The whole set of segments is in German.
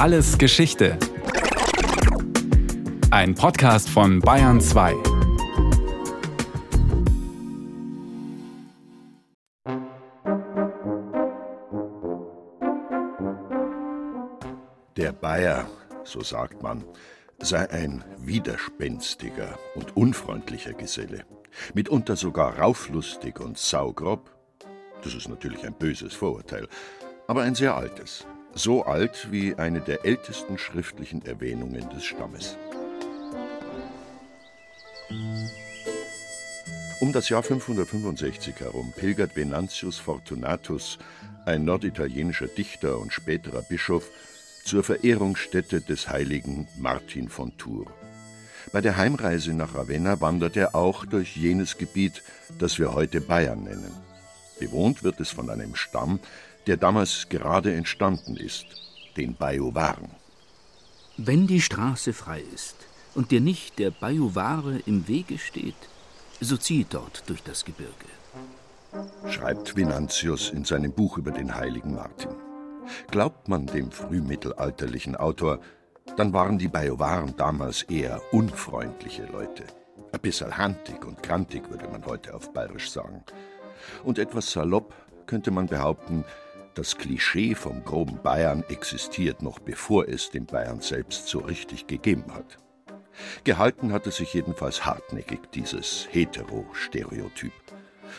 Alles Geschichte. Ein Podcast von Bayern 2. Der Bayer, so sagt man, sei ein widerspenstiger und unfreundlicher Geselle, mitunter sogar rauflustig und saugrob. Das ist natürlich ein böses Vorurteil, aber ein sehr altes. So alt wie eine der ältesten schriftlichen Erwähnungen des Stammes. Um das Jahr 565 herum pilgert Venantius Fortunatus, ein norditalienischer Dichter und späterer Bischof, zur Verehrungsstätte des heiligen Martin von Tours. Bei der Heimreise nach Ravenna wandert er auch durch jenes Gebiet, das wir heute Bayern nennen. Bewohnt wird es von einem Stamm, der damals gerade entstanden ist, den Bajuwaren. Wenn die Straße frei ist und dir nicht der Bajuware im Wege steht, so zieh dort durch das Gebirge. Schreibt Venantius in seinem Buch über den heiligen Martin. Glaubt man dem frühmittelalterlichen Autor, dann waren die Bajuwaren damals eher unfreundliche Leute. Ein bisschen handig und grantig, würde man heute auf Bayerisch sagen. Und etwas salopp könnte man behaupten, das Klischee vom groben Bayern existiert noch bevor es den Bayern selbst so richtig gegeben hat. Gehalten hat es sich jedenfalls hartnäckig, dieses Hetero-Stereotyp.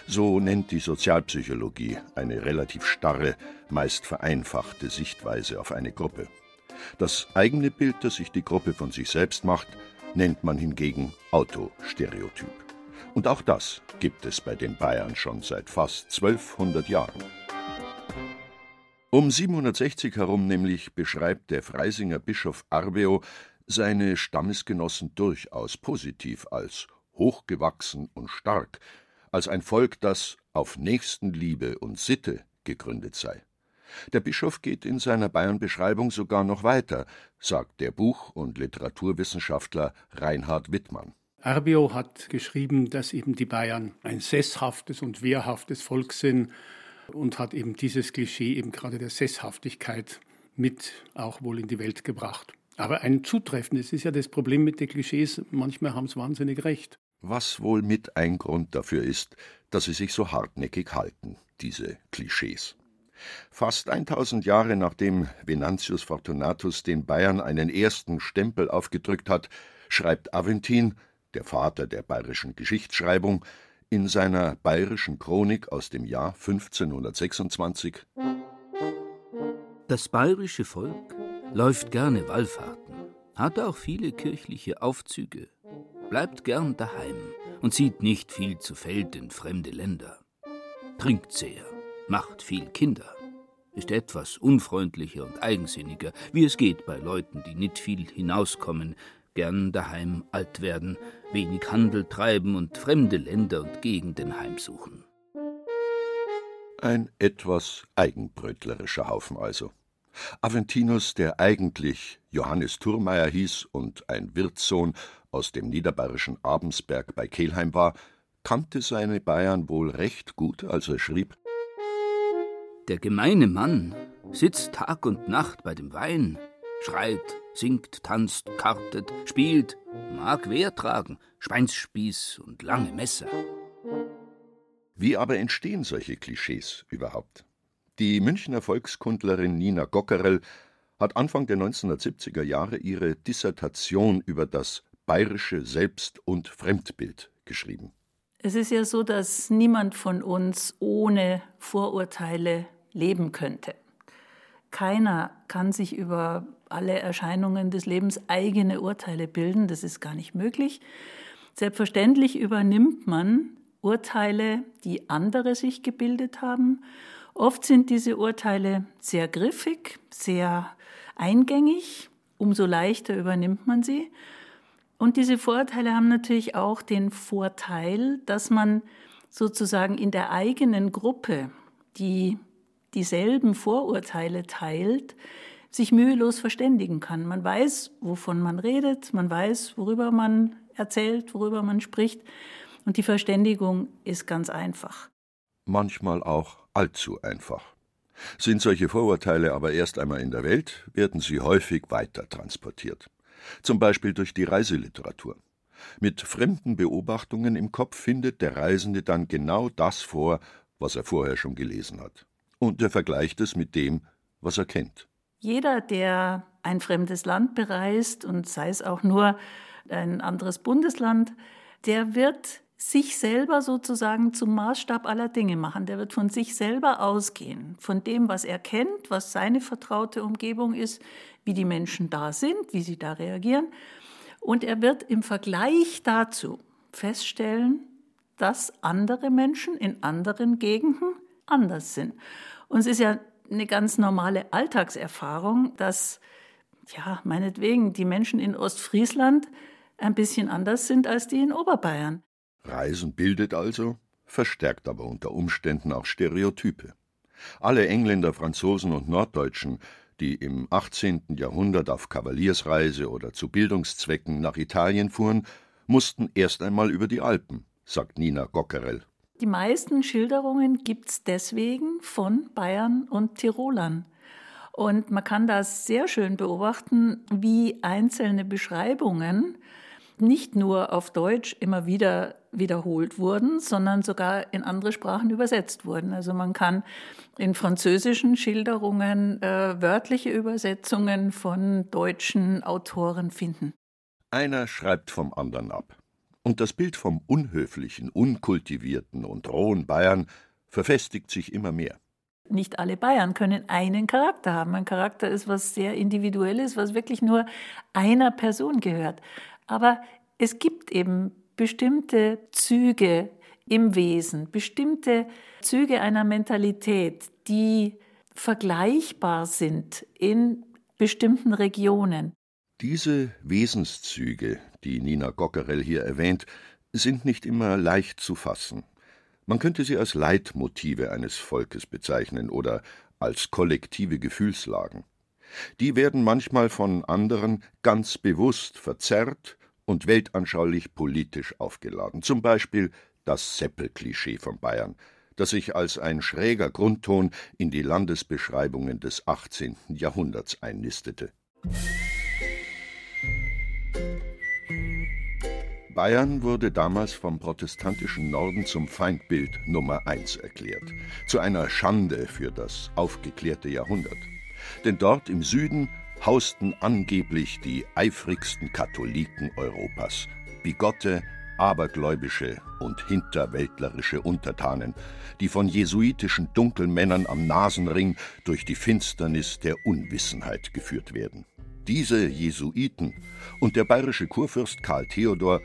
So nennt die Sozialpsychologie eine relativ starre, meist vereinfachte Sichtweise auf eine Gruppe. Das eigene Bild, das sich die Gruppe von sich selbst macht, nennt man hingegen Autostereotyp. Und auch das gibt es bei den Bayern schon seit fast 1200 Jahren. Um 760 herum nämlich beschreibt der Freisinger Bischof Arbeo seine Stammesgenossen durchaus positiv als hochgewachsen und stark, als ein Volk, das auf Nächstenliebe und Sitte gegründet sei. Der Bischof geht in seiner Bayernbeschreibung sogar noch weiter, sagt der Buch- und Literaturwissenschaftler Reinhard Wittmann. Arbio hat geschrieben, dass eben die Bayern ein sesshaftes und wehrhaftes Volk sind und hat eben dieses Klischee eben gerade der Sesshaftigkeit mit auch wohl in die Welt gebracht. Aber ein zutreffendes ist ja das Problem mit den Klischees, manchmal haben sie wahnsinnig recht. Was wohl mit ein Grund dafür ist, dass sie sich so hartnäckig halten, diese Klischees. Fast 1000 Jahre nachdem Venantius Fortunatus den Bayern einen ersten Stempel aufgedrückt hat, schreibt Aventin, der Vater der bayerischen Geschichtsschreibung, in seiner bayerischen Chronik aus dem Jahr 1526 Das bayerische Volk läuft gerne Wallfahrten, hat auch viele kirchliche Aufzüge, bleibt gern daheim und zieht nicht viel zu Feld in fremde Länder, trinkt sehr, macht viel Kinder, ist etwas unfreundlicher und eigensinniger, wie es geht bei Leuten, die nicht viel hinauskommen, gern daheim alt werden, wenig Handel treiben und fremde Länder und Gegenden heimsuchen. Ein etwas eigenbrötlerischer Haufen also. Aventinus, der eigentlich Johannes Thurmeier hieß und ein Wirtssohn aus dem niederbayerischen Abensberg bei Kelheim war, kannte seine Bayern wohl recht gut, als er schrieb Der gemeine Mann sitzt Tag und Nacht bei dem Wein, schreit, singt, tanzt, kartet, spielt, mag Wehr tragen, Schweinsspieß und lange Messer. Wie aber entstehen solche Klischees überhaupt? Die Münchner Volkskundlerin Nina Gockerell hat Anfang der 1970er Jahre ihre Dissertation über das bayerische Selbst- und Fremdbild geschrieben. Es ist ja so, dass niemand von uns ohne Vorurteile leben könnte. Keiner kann sich über alle Erscheinungen des Lebens eigene Urteile bilden, das ist gar nicht möglich. Selbstverständlich übernimmt man Urteile, die andere sich gebildet haben. Oft sind diese Urteile sehr griffig, sehr eingängig, umso leichter übernimmt man sie. Und diese Vorurteile haben natürlich auch den Vorteil, dass man sozusagen in der eigenen Gruppe, die dieselben Vorurteile teilt, sich mühelos verständigen kann. Man weiß, wovon man redet, man weiß, worüber man erzählt, worüber man spricht. Und die Verständigung ist ganz einfach. Manchmal auch allzu einfach. Sind solche Vorurteile aber erst einmal in der Welt, werden sie häufig weiter transportiert. Zum Beispiel durch die Reiseliteratur. Mit fremden Beobachtungen im Kopf findet der Reisende dann genau das vor, was er vorher schon gelesen hat. Und er vergleicht es mit dem, was er kennt. Jeder, der ein fremdes Land bereist und sei es auch nur ein anderes Bundesland, der wird sich selber sozusagen zum Maßstab aller Dinge machen. Der wird von sich selber ausgehen, von dem, was er kennt, was seine vertraute Umgebung ist, wie die Menschen da sind, wie sie da reagieren. Und er wird im Vergleich dazu feststellen, dass andere Menschen in anderen Gegenden anders sind. Und es ist ja eine ganz normale Alltagserfahrung, dass, ja, meinetwegen, die Menschen in Ostfriesland ein bisschen anders sind als die in Oberbayern. Reisen bildet also, verstärkt aber unter Umständen auch Stereotype. Alle Engländer, Franzosen und Norddeutschen, die im 18. Jahrhundert auf Kavaliersreise oder zu Bildungszwecken nach Italien fuhren, mussten erst einmal über die Alpen, sagt Nina Gockerell. Die meisten Schilderungen gibt es deswegen von Bayern und Tirolern. Und man kann das sehr schön beobachten, wie einzelne Beschreibungen nicht nur auf Deutsch immer wieder wiederholt wurden, sondern sogar in andere Sprachen übersetzt wurden. Also man kann in französischen Schilderungen äh, wörtliche Übersetzungen von deutschen Autoren finden. Einer schreibt vom anderen ab. Und das Bild vom unhöflichen, unkultivierten und rohen Bayern verfestigt sich immer mehr. Nicht alle Bayern können einen Charakter haben. Ein Charakter ist was sehr Individuelles, was wirklich nur einer Person gehört. Aber es gibt eben bestimmte Züge im Wesen, bestimmte Züge einer Mentalität, die vergleichbar sind in bestimmten Regionen. Diese Wesenszüge, die Nina Gockerell hier erwähnt, sind nicht immer leicht zu fassen. Man könnte sie als Leitmotive eines Volkes bezeichnen oder als kollektive Gefühlslagen. Die werden manchmal von anderen ganz bewusst verzerrt und weltanschaulich politisch aufgeladen. Zum Beispiel das Seppel-Klischee von Bayern, das sich als ein schräger Grundton in die Landesbeschreibungen des 18. Jahrhunderts einnistete. Bayern wurde damals vom protestantischen Norden zum Feindbild Nummer eins erklärt, zu einer Schande für das aufgeklärte Jahrhundert. Denn dort im Süden hausten angeblich die eifrigsten Katholiken Europas, bigotte, abergläubische und hinterwäldlerische Untertanen, die von jesuitischen Dunkelmännern am Nasenring durch die Finsternis der Unwissenheit geführt werden. Diese Jesuiten und der bayerische Kurfürst Karl Theodor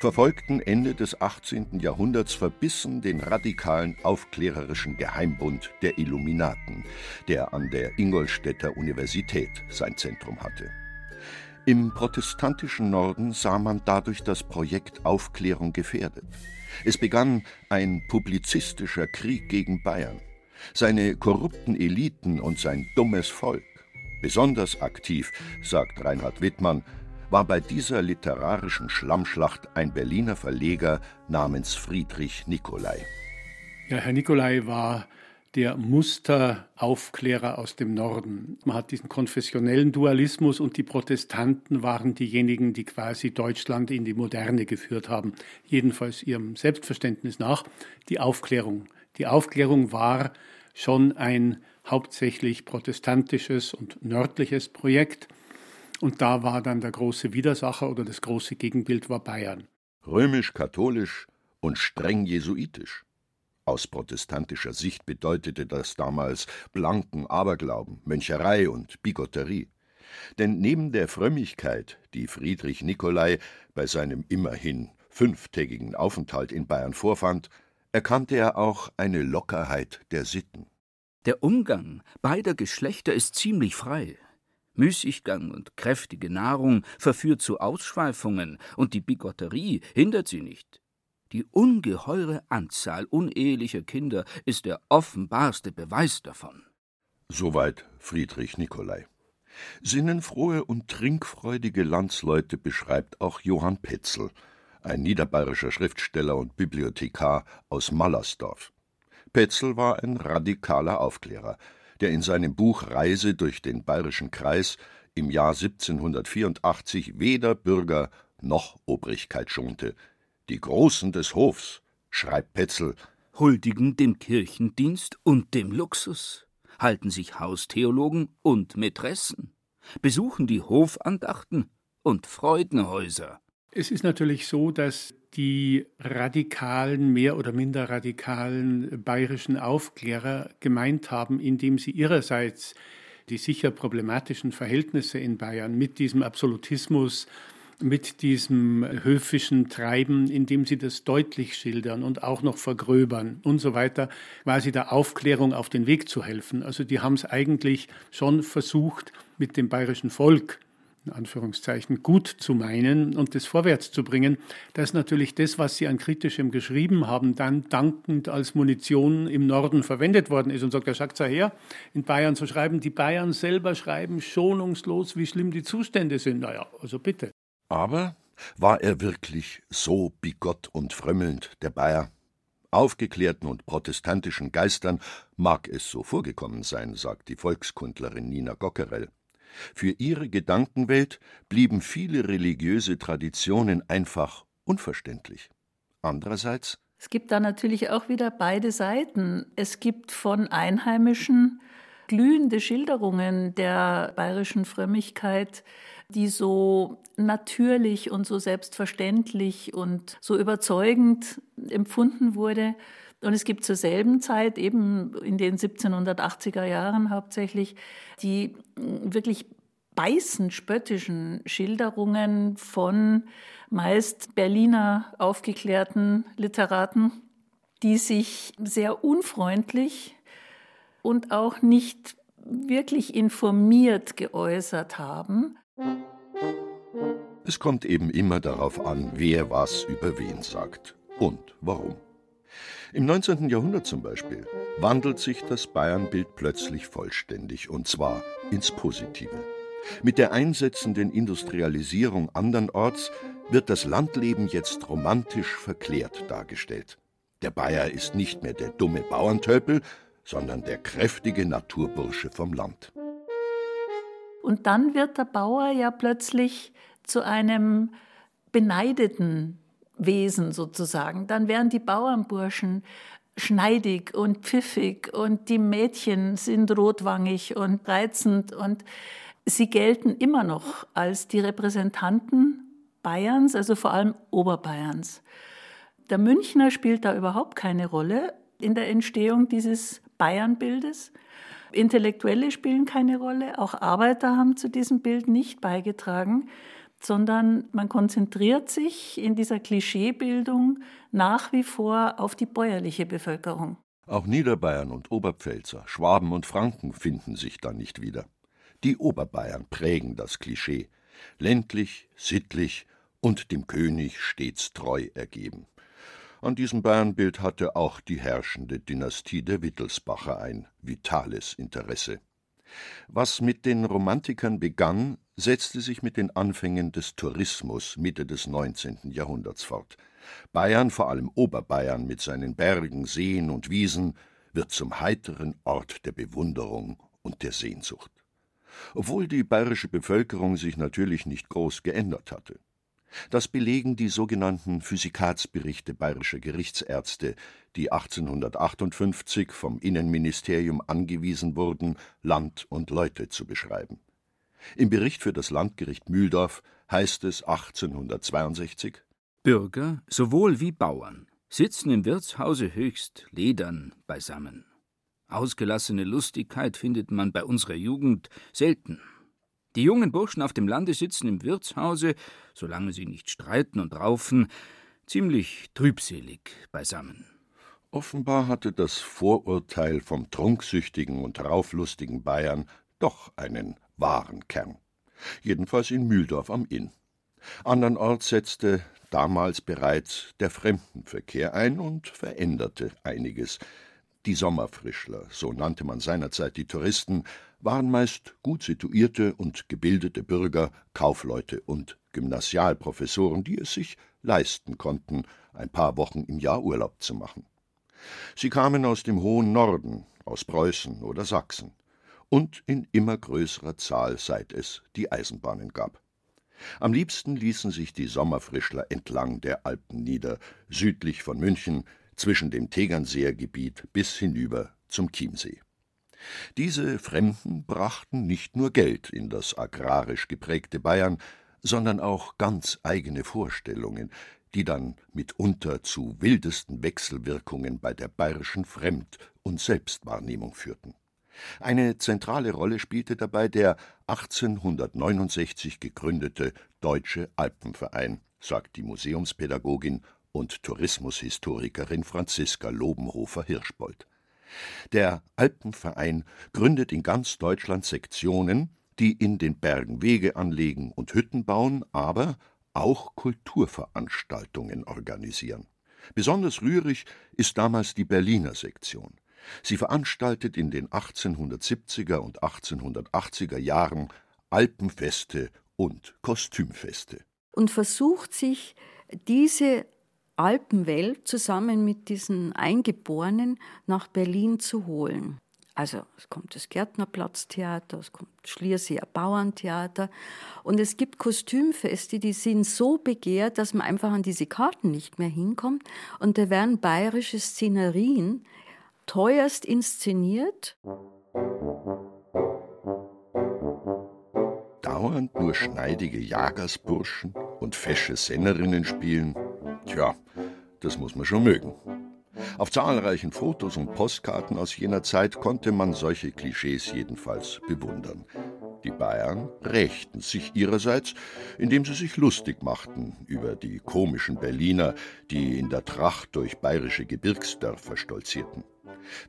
verfolgten Ende des 18. Jahrhunderts verbissen den radikalen aufklärerischen Geheimbund der Illuminaten, der an der Ingolstädter Universität sein Zentrum hatte. Im protestantischen Norden sah man dadurch das Projekt Aufklärung gefährdet. Es begann ein publizistischer Krieg gegen Bayern. Seine korrupten Eliten und sein dummes Volk. Besonders aktiv, sagt Reinhard Wittmann, war bei dieser literarischen Schlammschlacht ein Berliner Verleger namens Friedrich Nicolai. Ja, Herr Nicolai war der Musteraufklärer aus dem Norden. Man hat diesen konfessionellen Dualismus und die Protestanten waren diejenigen, die quasi Deutschland in die Moderne geführt haben, jedenfalls ihrem Selbstverständnis nach, die Aufklärung. Die Aufklärung war schon ein hauptsächlich protestantisches und nördliches Projekt und da war dann der große Widersacher oder das große Gegenbild war Bayern. Römisch-katholisch und streng jesuitisch. Aus protestantischer Sicht bedeutete das damals blanken Aberglauben, Möncherei und Bigotterie. Denn neben der Frömmigkeit, die Friedrich Nicolai bei seinem immerhin fünftägigen Aufenthalt in Bayern vorfand, erkannte er auch eine Lockerheit der Sitten. Der Umgang beider Geschlechter ist ziemlich frei. Müßiggang und kräftige Nahrung verführt zu Ausschweifungen, und die Bigotterie hindert sie nicht. Die ungeheure Anzahl unehelicher Kinder ist der offenbarste Beweis davon. Soweit Friedrich Nicolai. Sinnenfrohe und trinkfreudige Landsleute beschreibt auch Johann Petzel, ein niederbayerischer Schriftsteller und Bibliothekar aus Mallersdorf. Petzel war ein radikaler Aufklärer, der in seinem Buch Reise durch den Bayerischen Kreis im Jahr 1784 weder Bürger noch Obrigkeit schonte. Die Großen des Hofs, schreibt Petzel, huldigen dem Kirchendienst und dem Luxus, halten sich Haustheologen und Mätressen, besuchen die Hofandachten und Freudenhäuser. Es ist natürlich so, dass die radikalen, mehr oder minder radikalen bayerischen Aufklärer gemeint haben, indem sie ihrerseits die sicher problematischen Verhältnisse in Bayern mit diesem Absolutismus mit diesem höfischen Treiben, indem sie das deutlich schildern und auch noch vergröbern und so weiter, quasi der Aufklärung auf den Weg zu helfen. Also die haben es eigentlich schon versucht, mit dem bayerischen Volk in Anführungszeichen gut zu meinen und das vorwärts zu bringen, dass natürlich das, was sie an Kritischem geschrieben haben, dann dankend als Munition im Norden verwendet worden ist. Und sagt, er sagt her, in Bayern zu schreiben, die Bayern selber schreiben schonungslos, wie schlimm die Zustände sind. Naja, also bitte. Aber war er wirklich so bigott und frömmelnd, der Bayer? Aufgeklärten und protestantischen Geistern mag es so vorgekommen sein, sagt die Volkskundlerin Nina Gockerell. Für ihre Gedankenwelt blieben viele religiöse Traditionen einfach unverständlich. Andererseits es gibt da natürlich auch wieder beide Seiten. Es gibt von Einheimischen glühende Schilderungen der bayerischen Frömmigkeit, die so natürlich und so selbstverständlich und so überzeugend empfunden wurde. Und es gibt zur selben Zeit, eben in den 1780er Jahren hauptsächlich, die wirklich beißend spöttischen Schilderungen von meist Berliner aufgeklärten Literaten, die sich sehr unfreundlich und auch nicht wirklich informiert geäußert haben. Es kommt eben immer darauf an, wer was über wen sagt und warum. Im 19. Jahrhundert zum Beispiel wandelt sich das Bayernbild plötzlich vollständig, und zwar ins Positive. Mit der einsetzenden Industrialisierung andernorts wird das Landleben jetzt romantisch verklärt dargestellt. Der Bayer ist nicht mehr der dumme Bauerntölpel, sondern der kräftige Naturbursche vom Land. Und dann wird der Bauer ja plötzlich zu einem beneideten Wesen sozusagen. Dann werden die Bauernburschen schneidig und pfiffig und die Mädchen sind rotwangig und reizend und sie gelten immer noch als die Repräsentanten Bayerns, also vor allem Oberbayerns. Der Münchner spielt da überhaupt keine Rolle in der Entstehung dieses Bayernbildes. Intellektuelle spielen keine Rolle, auch Arbeiter haben zu diesem Bild nicht beigetragen, sondern man konzentriert sich in dieser Klischeebildung nach wie vor auf die bäuerliche Bevölkerung. Auch Niederbayern und Oberpfälzer, Schwaben und Franken finden sich da nicht wieder. Die Oberbayern prägen das Klischee, ländlich, sittlich und dem König stets treu ergeben. An diesem Bayernbild hatte auch die herrschende Dynastie der Wittelsbacher ein vitales Interesse. Was mit den Romantikern begann, setzte sich mit den Anfängen des Tourismus Mitte des 19. Jahrhunderts fort. Bayern, vor allem Oberbayern mit seinen Bergen, Seen und Wiesen, wird zum heiteren Ort der Bewunderung und der Sehnsucht. Obwohl die bayerische Bevölkerung sich natürlich nicht groß geändert hatte. Das belegen die sogenannten Physikatsberichte bayerischer Gerichtsärzte, die 1858 vom Innenministerium angewiesen wurden, Land und Leute zu beschreiben. Im Bericht für das Landgericht Mühldorf heißt es 1862 Bürger sowohl wie Bauern sitzen im Wirtshause höchst ledern beisammen. Ausgelassene Lustigkeit findet man bei unserer Jugend selten. Die jungen Burschen auf dem Lande sitzen im Wirtshause, solange sie nicht streiten und raufen, ziemlich trübselig beisammen. Offenbar hatte das Vorurteil vom trunksüchtigen und rauflustigen Bayern doch einen wahren Kern. Jedenfalls in Mühldorf am Inn. Andernorts setzte damals bereits der Fremdenverkehr ein und veränderte einiges. Die Sommerfrischler, so nannte man seinerzeit die Touristen, waren meist gut situierte und gebildete Bürger, Kaufleute und Gymnasialprofessoren, die es sich leisten konnten, ein paar Wochen im Jahr Urlaub zu machen. Sie kamen aus dem hohen Norden, aus Preußen oder Sachsen, und in immer größerer Zahl, seit es die Eisenbahnen gab. Am liebsten ließen sich die Sommerfrischler entlang der Alpen nieder, südlich von München, zwischen dem Tegernseer Gebiet bis hinüber zum Chiemsee. Diese Fremden brachten nicht nur Geld in das agrarisch geprägte Bayern, sondern auch ganz eigene Vorstellungen, die dann mitunter zu wildesten Wechselwirkungen bei der bayerischen Fremd- und Selbstwahrnehmung führten. Eine zentrale Rolle spielte dabei der 1869 gegründete Deutsche Alpenverein, sagt die Museumspädagogin und Tourismushistorikerin Franziska Lobenhofer-Hirschbold. Der Alpenverein gründet in ganz Deutschland Sektionen, die in den Bergen Wege anlegen und Hütten bauen, aber auch Kulturveranstaltungen organisieren. Besonders rührig ist damals die Berliner Sektion. Sie veranstaltet in den 1870er und 1880er Jahren Alpenfeste und Kostümfeste. Und versucht sich diese Alpenwelt zusammen mit diesen Eingeborenen nach Berlin zu holen. Also es kommt das Gärtnerplatztheater, es kommt Schlierseer Bauerntheater und es gibt Kostümfeste, die sind so begehrt, dass man einfach an diese Karten nicht mehr hinkommt und da werden bayerische Szenerien teuerst inszeniert. Dauernd nur schneidige Jagersburschen und fesche Sennerinnen spielen, tja, das muss man schon mögen. Auf zahlreichen Fotos und Postkarten aus jener Zeit konnte man solche Klischees jedenfalls bewundern. Die Bayern rächten sich ihrerseits, indem sie sich lustig machten über die komischen Berliner, die in der Tracht durch bayerische Gebirgsdörfer stolzierten.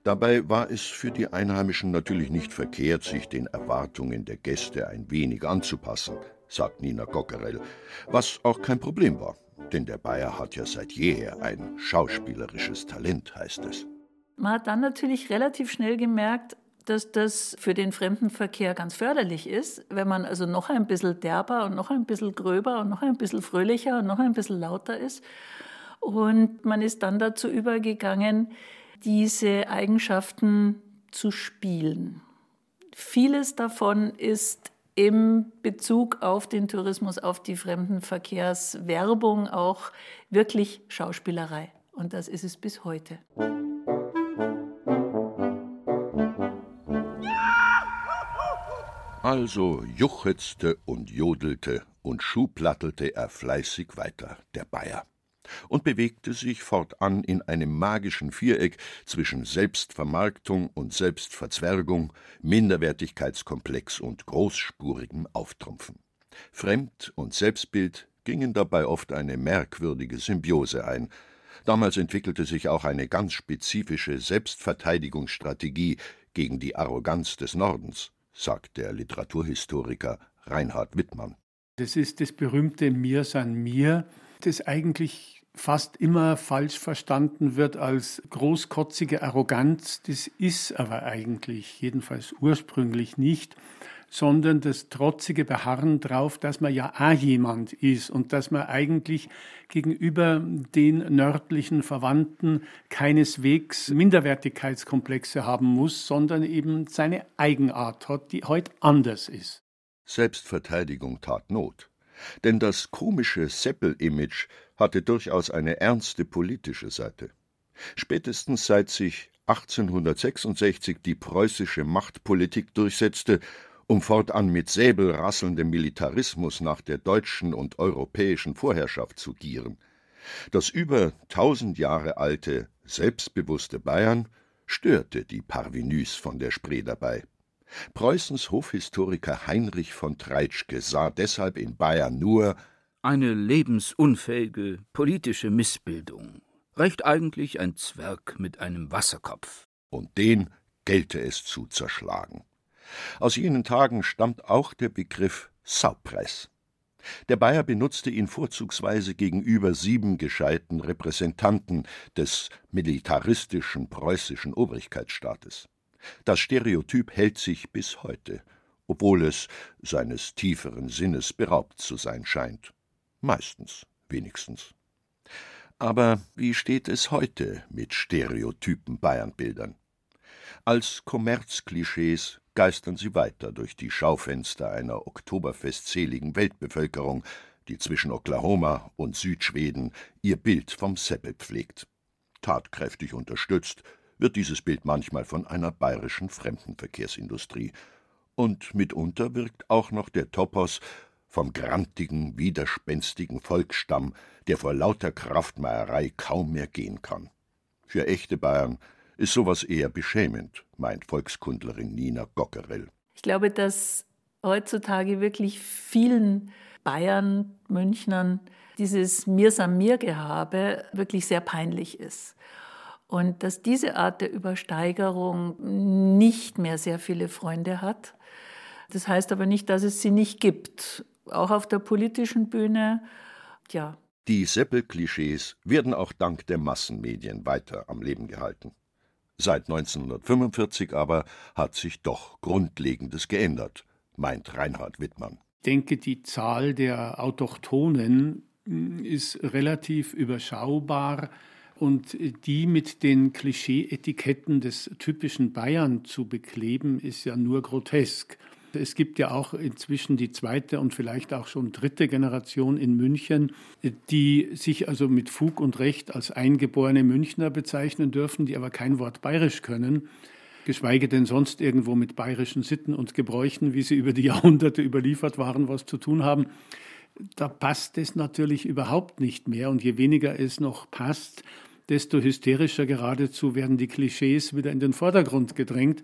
Dabei war es für die Einheimischen natürlich nicht verkehrt, sich den Erwartungen der Gäste ein wenig anzupassen, sagt Nina Gockerell, was auch kein Problem war. Denn der Bayer hat ja seit jeher ein schauspielerisches Talent, heißt es. Man hat dann natürlich relativ schnell gemerkt, dass das für den Fremdenverkehr ganz förderlich ist, wenn man also noch ein bisschen derber und noch ein bisschen gröber und noch ein bisschen fröhlicher und noch ein bisschen lauter ist. Und man ist dann dazu übergegangen, diese Eigenschaften zu spielen. Vieles davon ist im Bezug auf den Tourismus, auf die Fremdenverkehrswerbung auch wirklich Schauspielerei. Und das ist es bis heute. Also juchetzte und jodelte und schuhplattelte er fleißig weiter, der Bayer und bewegte sich fortan in einem magischen Viereck zwischen Selbstvermarktung und Selbstverzwergung, Minderwertigkeitskomplex und großspurigem Auftrumpfen. Fremd- und Selbstbild gingen dabei oft eine merkwürdige Symbiose ein. Damals entwickelte sich auch eine ganz spezifische Selbstverteidigungsstrategie gegen die Arroganz des Nordens, sagt der Literaturhistoriker Reinhard Wittmann. Das ist das berühmte Mir san mir, das eigentlich fast immer falsch verstanden wird als großkotzige Arroganz. Das ist aber eigentlich, jedenfalls ursprünglich nicht, sondern das trotzige Beharren darauf, dass man ja auch jemand ist und dass man eigentlich gegenüber den nördlichen Verwandten keineswegs Minderwertigkeitskomplexe haben muss, sondern eben seine Eigenart hat, die heute anders ist. Selbstverteidigung tat Not. Denn das komische Seppel-Image hatte durchaus eine ernste politische Seite. Spätestens seit sich 1866 die preußische Machtpolitik durchsetzte, um fortan mit säbelrasselndem Militarismus nach der deutschen und europäischen Vorherrschaft zu gieren. Das über tausend Jahre alte, selbstbewusste Bayern störte die Parvenus von der Spree dabei. Preußens Hofhistoriker Heinrich von Treitschke sah deshalb in Bayern nur eine lebensunfähige politische Missbildung. Recht eigentlich ein Zwerg mit einem Wasserkopf. Und den gelte es zu zerschlagen. Aus jenen Tagen stammt auch der Begriff Saupreis. Der Bayer benutzte ihn vorzugsweise gegenüber sieben gescheiten Repräsentanten des militaristischen preußischen Obrigkeitsstaates. Das Stereotyp hält sich bis heute, obwohl es seines tieferen Sinnes beraubt zu sein scheint meistens wenigstens. Aber wie steht es heute mit stereotypen Bayernbildern? Als Kommerzklischees geistern sie weiter durch die Schaufenster einer oktoberfestseligen Weltbevölkerung, die zwischen Oklahoma und Südschweden ihr Bild vom Seppel pflegt. Tatkräftig unterstützt wird dieses Bild manchmal von einer bayerischen Fremdenverkehrsindustrie. Und mitunter wirkt auch noch der Topos vom grantigen, widerspenstigen Volksstamm, der vor lauter Kraftmeierei kaum mehr gehen kann. Für echte Bayern ist sowas eher beschämend, meint Volkskundlerin Nina Gockerell. Ich glaube, dass heutzutage wirklich vielen Bayern, Münchnern dieses Mir san mir Gehabe wirklich sehr peinlich ist. Und dass diese Art der Übersteigerung nicht mehr sehr viele Freunde hat. Das heißt aber nicht, dass es sie nicht gibt. Auch auf der politischen Bühne, ja. Die Seppel-Klischees werden auch dank der Massenmedien weiter am Leben gehalten. Seit 1945 aber hat sich doch Grundlegendes geändert, meint Reinhard Wittmann. Ich denke, die Zahl der Autochtonen hm, ist relativ überschaubar und die mit den Klischee-Etiketten des typischen Bayern zu bekleben, ist ja nur grotesk. Es gibt ja auch inzwischen die zweite und vielleicht auch schon dritte Generation in München, die sich also mit Fug und Recht als eingeborene Münchner bezeichnen dürfen, die aber kein Wort bayerisch können, geschweige denn sonst irgendwo mit bayerischen Sitten und Gebräuchen, wie sie über die Jahrhunderte überliefert waren, was zu tun haben. Da passt es natürlich überhaupt nicht mehr und je weniger es noch passt, desto hysterischer geradezu werden die Klischees wieder in den Vordergrund gedrängt.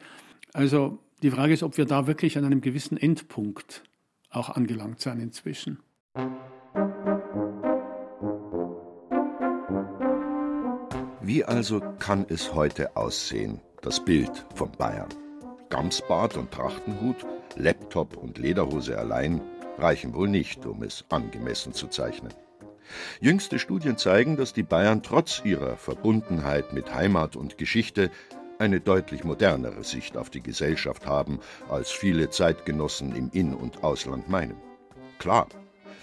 Also die Frage ist, ob wir da wirklich an einem gewissen Endpunkt auch angelangt sein inzwischen. Wie also kann es heute aussehen, das Bild von Bayern? Gamsbart und Trachtenhut, Laptop und Lederhose allein reichen wohl nicht, um es angemessen zu zeichnen. Jüngste Studien zeigen, dass die Bayern trotz ihrer Verbundenheit mit Heimat und Geschichte eine deutlich modernere Sicht auf die Gesellschaft haben, als viele Zeitgenossen im In- und Ausland meinen. Klar,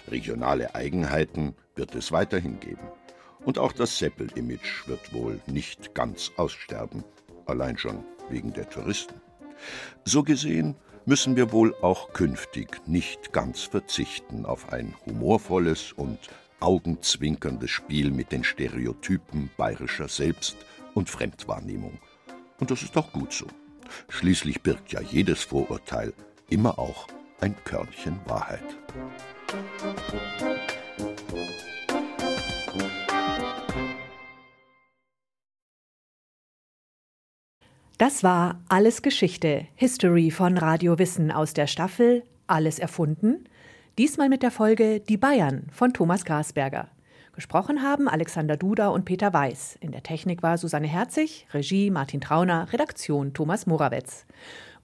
regionale Eigenheiten wird es weiterhin geben. Und auch das Seppel-Image wird wohl nicht ganz aussterben, allein schon wegen der Touristen. So gesehen müssen wir wohl auch künftig nicht ganz verzichten auf ein humorvolles und augenzwinkerndes Spiel mit den Stereotypen bayerischer Selbst- und Fremdwahrnehmung. Und das ist auch gut so. Schließlich birgt ja jedes Vorurteil immer auch ein Körnchen Wahrheit. Das war Alles Geschichte, History von Radio Wissen aus der Staffel Alles erfunden. Diesmal mit der Folge Die Bayern von Thomas Grasberger. Gesprochen haben Alexander Duda und Peter Weiß. In der Technik war Susanne Herzig, Regie Martin Trauner, Redaktion Thomas Morawetz.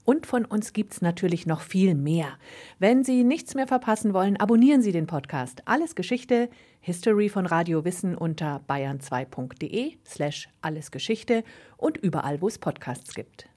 Und von uns gibt's natürlich noch viel mehr. Wenn Sie nichts mehr verpassen wollen, abonnieren Sie den Podcast Alles Geschichte, History von Radio Wissen unter bayern2.de slash allesgeschichte und überall, wo es Podcasts gibt.